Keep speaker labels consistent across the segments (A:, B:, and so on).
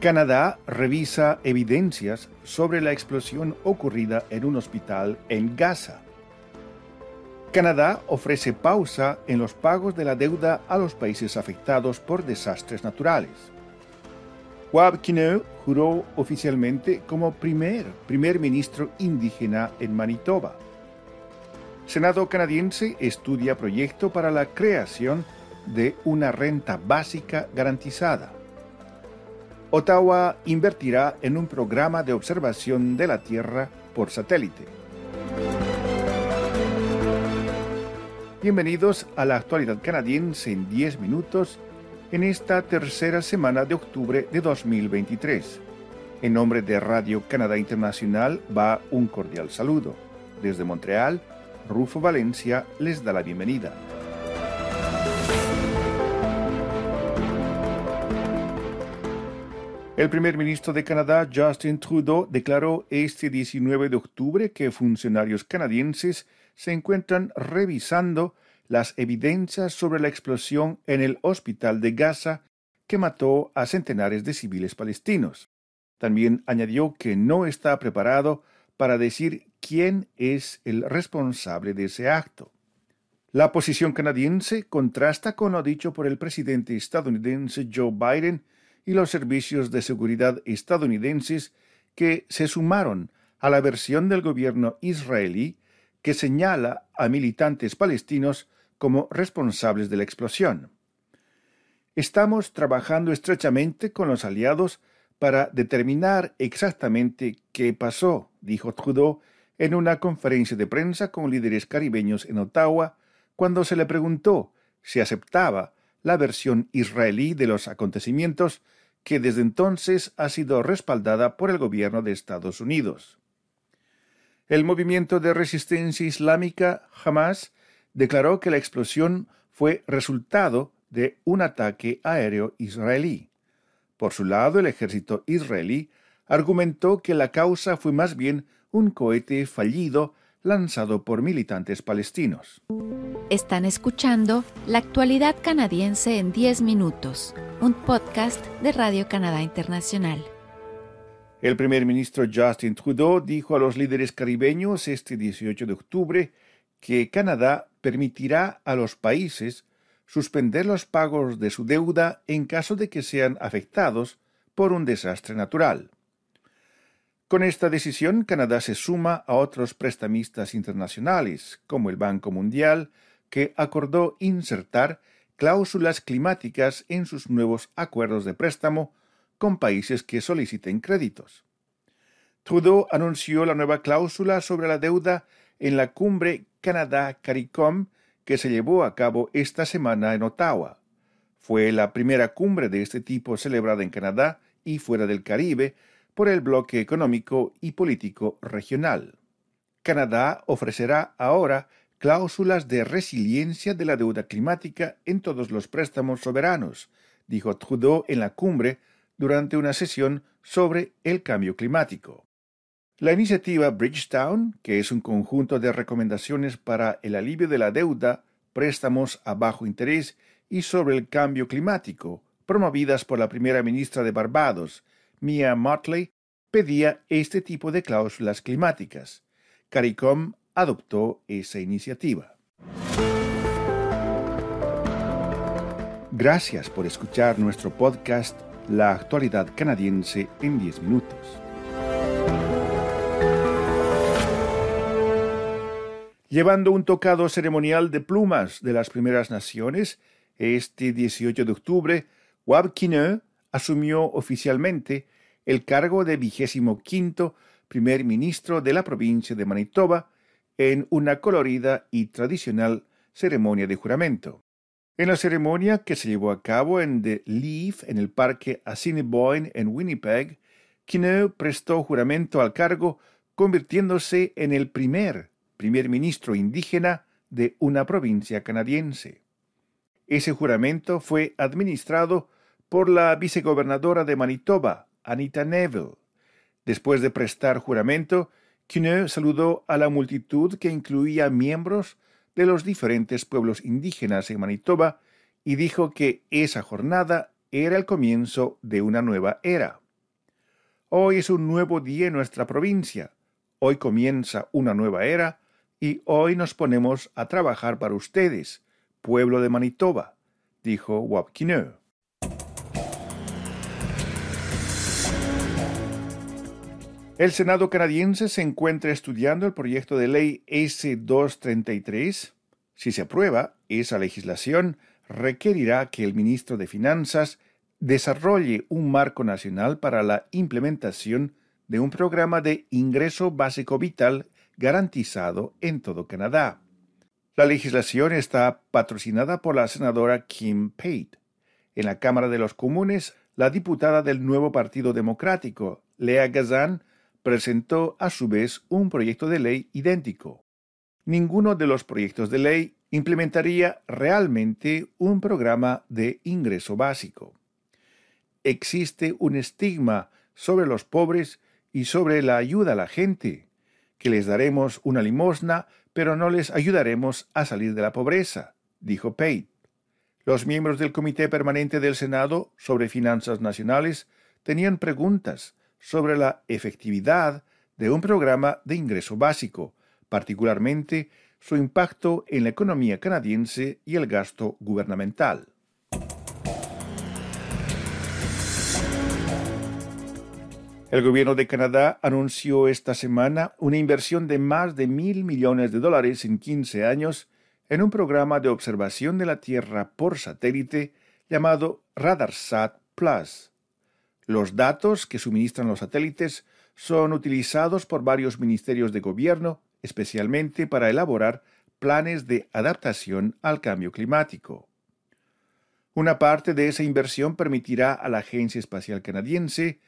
A: Canadá revisa evidencias sobre la explosión ocurrida en un hospital en Gaza. Canadá ofrece pausa en los pagos de la deuda a los países afectados por desastres naturales. Wab Kinew juró oficialmente como primer primer ministro indígena en Manitoba. Senado canadiense estudia proyecto para la creación de una renta básica garantizada. Ottawa invertirá en un programa de observación de la Tierra por satélite. Bienvenidos a la actualidad canadiense en 10 minutos en esta tercera semana de octubre de 2023. En nombre de Radio Canadá Internacional va un cordial saludo. Desde Montreal, Rufo Valencia les da la bienvenida. El primer ministro de Canadá, Justin Trudeau, declaró este 19 de octubre que funcionarios canadienses se encuentran revisando las evidencias sobre la explosión en el hospital de Gaza que mató a centenares de civiles palestinos. También añadió que no está preparado para decir quién es el responsable de ese acto. La posición canadiense contrasta con lo dicho por el presidente estadounidense Joe Biden y los servicios de seguridad estadounidenses que se sumaron a la versión del gobierno israelí que señala a militantes palestinos como responsables de la explosión. Estamos trabajando estrechamente con los aliados para determinar exactamente qué pasó, dijo Trudeau en una conferencia de prensa con líderes caribeños en Ottawa, cuando se le preguntó si aceptaba la versión israelí de los acontecimientos que desde entonces ha sido respaldada por el gobierno de Estados Unidos. El movimiento de resistencia islámica Hamas declaró que la explosión fue resultado de un ataque aéreo israelí. Por su lado, el ejército israelí argumentó que la causa fue más bien un cohete fallido lanzado por militantes palestinos.
B: Están escuchando La actualidad canadiense en 10 minutos, un podcast de Radio Canadá Internacional.
A: El primer ministro Justin Trudeau dijo a los líderes caribeños este 18 de octubre que Canadá permitirá a los países suspender los pagos de su deuda en caso de que sean afectados por un desastre natural. Con esta decisión, Canadá se suma a otros prestamistas internacionales, como el Banco Mundial, que acordó insertar cláusulas climáticas en sus nuevos acuerdos de préstamo con países que soliciten créditos. Trudeau anunció la nueva cláusula sobre la deuda en la cumbre Canadá-CARICOM que se llevó a cabo esta semana en Ottawa. Fue la primera cumbre de este tipo celebrada en Canadá y fuera del Caribe por el bloque económico y político regional. Canadá ofrecerá ahora cláusulas de resiliencia de la deuda climática en todos los préstamos soberanos, dijo Trudeau en la cumbre durante una sesión sobre el cambio climático. La iniciativa Bridgetown, que es un conjunto de recomendaciones para el alivio de la deuda, préstamos a bajo interés y sobre el cambio climático, promovidas por la primera ministra de Barbados, Mia Motley, pedía este tipo de cláusulas climáticas. CARICOM adoptó esa iniciativa. Gracias por escuchar nuestro podcast La actualidad canadiense en 10 minutos. Llevando un tocado ceremonial de plumas de las primeras naciones, este 18 de octubre, Wab Kinew asumió oficialmente el cargo de vigésimo quinto primer ministro de la provincia de Manitoba en una colorida y tradicional ceremonia de juramento. En la ceremonia que se llevó a cabo en The Leaf, en el parque Assiniboine en Winnipeg, Kinew prestó juramento al cargo, convirtiéndose en el primer primer ministro indígena de una provincia canadiense. Ese juramento fue administrado por la vicegobernadora de Manitoba, Anita Neville. Después de prestar juramento, Kinew saludó a la multitud que incluía miembros de los diferentes pueblos indígenas en Manitoba y dijo que esa jornada era el comienzo de una nueva era. Hoy es un nuevo día en nuestra provincia. Hoy comienza una nueva era y hoy nos ponemos a trabajar para ustedes, pueblo de Manitoba, dijo Wapkineu. El Senado canadiense se encuentra estudiando el proyecto de ley S-233. Si se aprueba, esa legislación requerirá que el ministro de Finanzas desarrolle un marco nacional para la implementación de un programa de ingreso básico vital garantizado en todo Canadá. La legislación está patrocinada por la senadora Kim Pate. En la Cámara de los Comunes, la diputada del nuevo Partido Democrático, Lea Gazan, presentó a su vez un proyecto de ley idéntico. Ninguno de los proyectos de ley implementaría realmente un programa de ingreso básico. Existe un estigma sobre los pobres y sobre la ayuda a la gente, que les daremos una limosna, pero no les ayudaremos a salir de la pobreza, dijo Pate. Los miembros del Comité Permanente del Senado sobre Finanzas Nacionales tenían preguntas sobre la efectividad de un programa de ingreso básico, particularmente su impacto en la economía canadiense y el gasto gubernamental. El gobierno de Canadá anunció esta semana una inversión de más de mil millones de dólares en 15 años en un programa de observación de la Tierra por satélite llamado RadarSat Plus. Los datos que suministran los satélites son utilizados por varios ministerios de gobierno, especialmente para elaborar planes de adaptación al cambio climático. Una parte de esa inversión permitirá a la Agencia Espacial Canadiense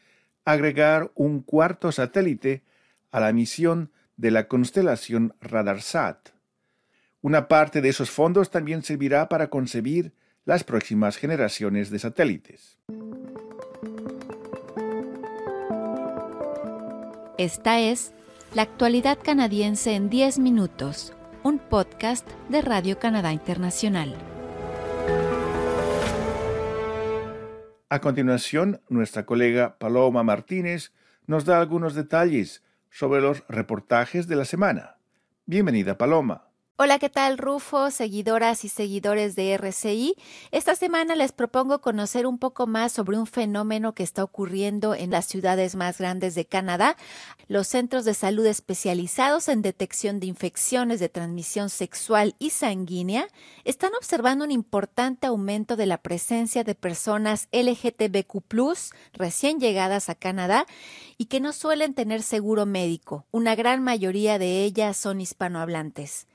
A: agregar un cuarto satélite a la misión de la constelación RadarSat. Una parte de esos fondos también servirá para concebir las próximas generaciones de satélites.
B: Esta es La actualidad canadiense en 10 minutos, un podcast de Radio Canadá Internacional.
A: A continuación, nuestra colega Paloma Martínez nos da algunos detalles sobre los reportajes de la semana. Bienvenida, Paloma.
C: Hola, ¿qué tal Rufo, seguidoras y seguidores de RCI? Esta semana les propongo conocer un poco más sobre un fenómeno que está ocurriendo en las ciudades más grandes de Canadá. Los centros de salud especializados en detección de infecciones de transmisión sexual y sanguínea están observando un importante aumento de la presencia de personas LGTBQ recién llegadas a Canadá y que no suelen tener seguro médico. Una gran mayoría de ellas son hispanohablantes.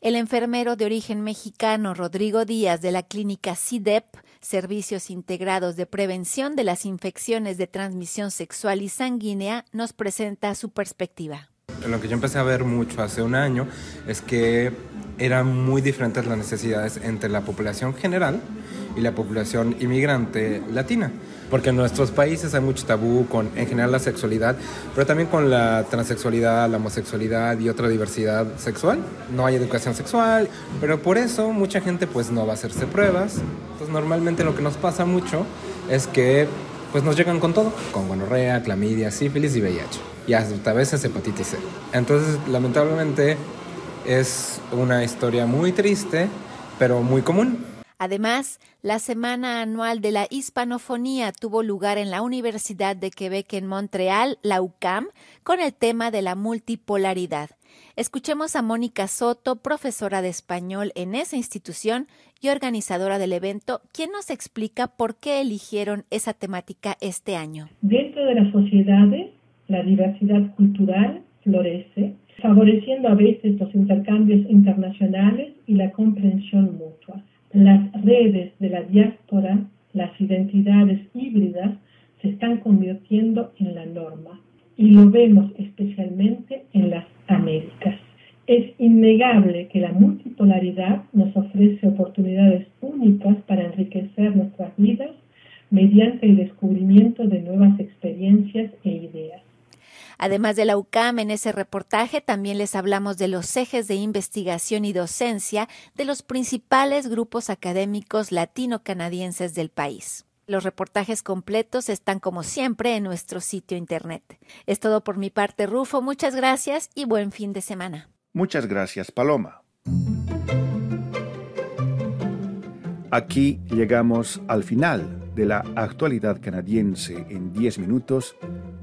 C: El enfermero de origen mexicano Rodrigo Díaz de la clínica CIDEP, Servicios Integrados de Prevención de las Infecciones de Transmisión Sexual y Sanguínea, nos presenta su perspectiva.
D: Lo que yo empecé a ver mucho hace un año es que eran muy diferentes las necesidades entre la población general y la población inmigrante latina. Porque en nuestros países hay mucho tabú con, en general, la sexualidad, pero también con la transexualidad, la homosexualidad y otra diversidad sexual. No hay educación sexual, pero por eso mucha gente pues no va a hacerse pruebas. Entonces normalmente lo que nos pasa mucho es que pues nos llegan con todo, con gonorrea, clamidia, sífilis y VIH. Y hasta a veces hepatitis C. Entonces, lamentablemente, es una historia muy triste, pero muy común.
C: Además, la Semana Anual de la Hispanofonía tuvo lugar en la Universidad de Quebec en Montreal, la UCAM, con el tema de la multipolaridad. Escuchemos a Mónica Soto, profesora de español en esa institución y organizadora del evento, quien nos explica por qué eligieron esa temática este año.
E: Dentro de las sociedades, la diversidad cultural florece, favoreciendo a veces los intercambios internacionales y la comprensión mutua. Las redes de la diáspora, las identidades híbridas, se están convirtiendo en la norma y lo vemos especialmente en las Américas. Es innegable que la multipolaridad nos ofrece oportunidades únicas para enriquecer nuestras vidas mediante el descubrimiento de nuevas experiencias e ideas.
C: Además de la UCAM, en ese reportaje también les hablamos de los ejes de investigación y docencia de los principales grupos académicos latino-canadienses del país. Los reportajes completos están como siempre en nuestro sitio internet. Es todo por mi parte, Rufo. Muchas gracias y buen fin de semana.
A: Muchas gracias, Paloma. Aquí llegamos al final de la actualidad canadiense en 10 minutos,